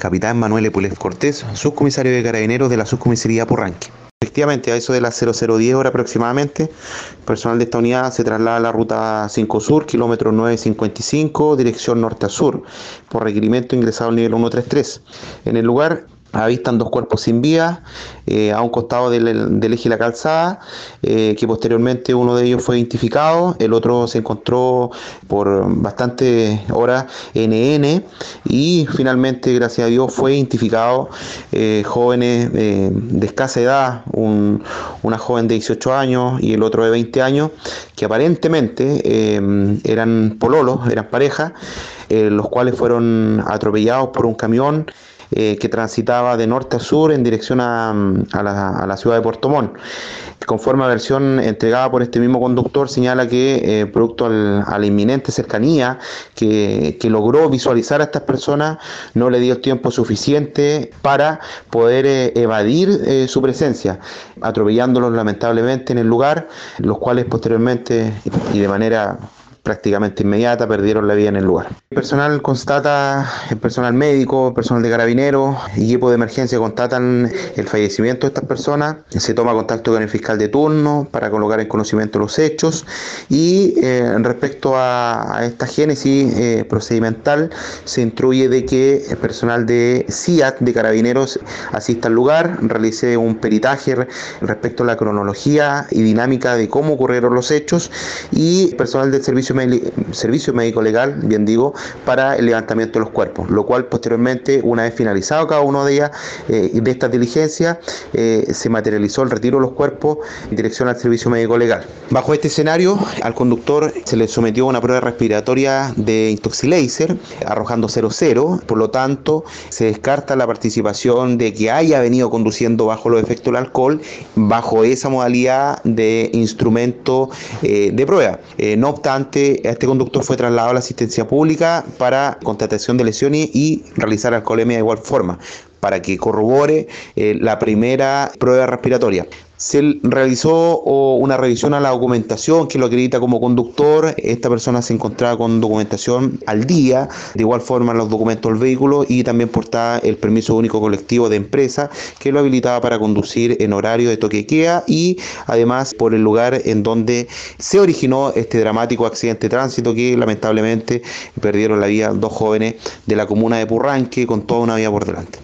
capitán Manuel Epulef Cortés, subcomisario de carabineros de la subcomisaría Porranque. Efectivamente, a eso de las 0010 horas aproximadamente, personal de esta unidad se traslada a la ruta 5 Sur, kilómetro 955, dirección norte a sur, por requerimiento ingresado al nivel 133. En el lugar avistan dos cuerpos sin vida eh, a un costado del, del, eje de la calzada, eh, que posteriormente uno de ellos fue identificado, el otro se encontró por bastantes horas NN y finalmente, gracias a Dios, fue identificado eh, jóvenes de escasa edad, un, una joven de 18 años y el otro de 20 años, que aparentemente eran pololos, eran pareja, los cuales fueron atropellados por un camión eh, que transitaba de norte a sur en dirección a, a, la, a la, ciudad de Puerto Montt. Conforme a versión entregada por este mismo conductor, señala que eh, producto al, a la inminente cercanía que, que, logró visualizar a estas personas, no le dio el tiempo suficiente para poder eh, evadir su presencia, atropellándolos lamentablemente en el lugar, los cuales posteriormente y de manera prácticamente inmediata perdieron la vida en el lugar. El personal constata, el personal médico, el personal de carabineros, equipo de emergencia constatan el fallecimiento de estas personas, se toma contacto con el fiscal de turno para colocar en conocimiento los hechos y eh, respecto a, esta génesis eh, procedimental se instruye de que el personal de CIAT de carabineros asista al lugar, realice un peritaje respecto a la cronología y dinámica de cómo ocurrieron los hechos y personal del servicio servicio médico legal, bien digo, para el levantamiento de los cuerpos, lo cual posteriormente, una vez finalizado cada uno de ellas, eh, de estas diligencias, eh, se materializó el retiro de los cuerpos en dirección al servicio médico legal. Bajo este escenario, al conductor se le sometió una prueba respiratoria de intoxilaser, arrojando 0,0, por lo tanto, se descarta la participación de que haya venido conduciendo bajo los efectos del alcohol, bajo esa modalidad de instrumento eh, de prueba. No obstante, este conductor fue trasladado a la asistencia pública para constatación de lesiones y realizar alcoholemia de igual forma para que corrobore eh, la primera prueba respiratoria. Se realizó una revisión a la documentación que lo acredita como conductor. Esta persona se encontraba con documentación al día, de igual forma los documentos del vehículo y también portaba el permiso único colectivo de empresa que lo habilitaba para conducir en horario de toque queda y además por el lugar en donde se originó este dramático accidente de tránsito que lamentablemente perdieron la vida dos jóvenes de la comuna de Purranque con toda una vida por delante.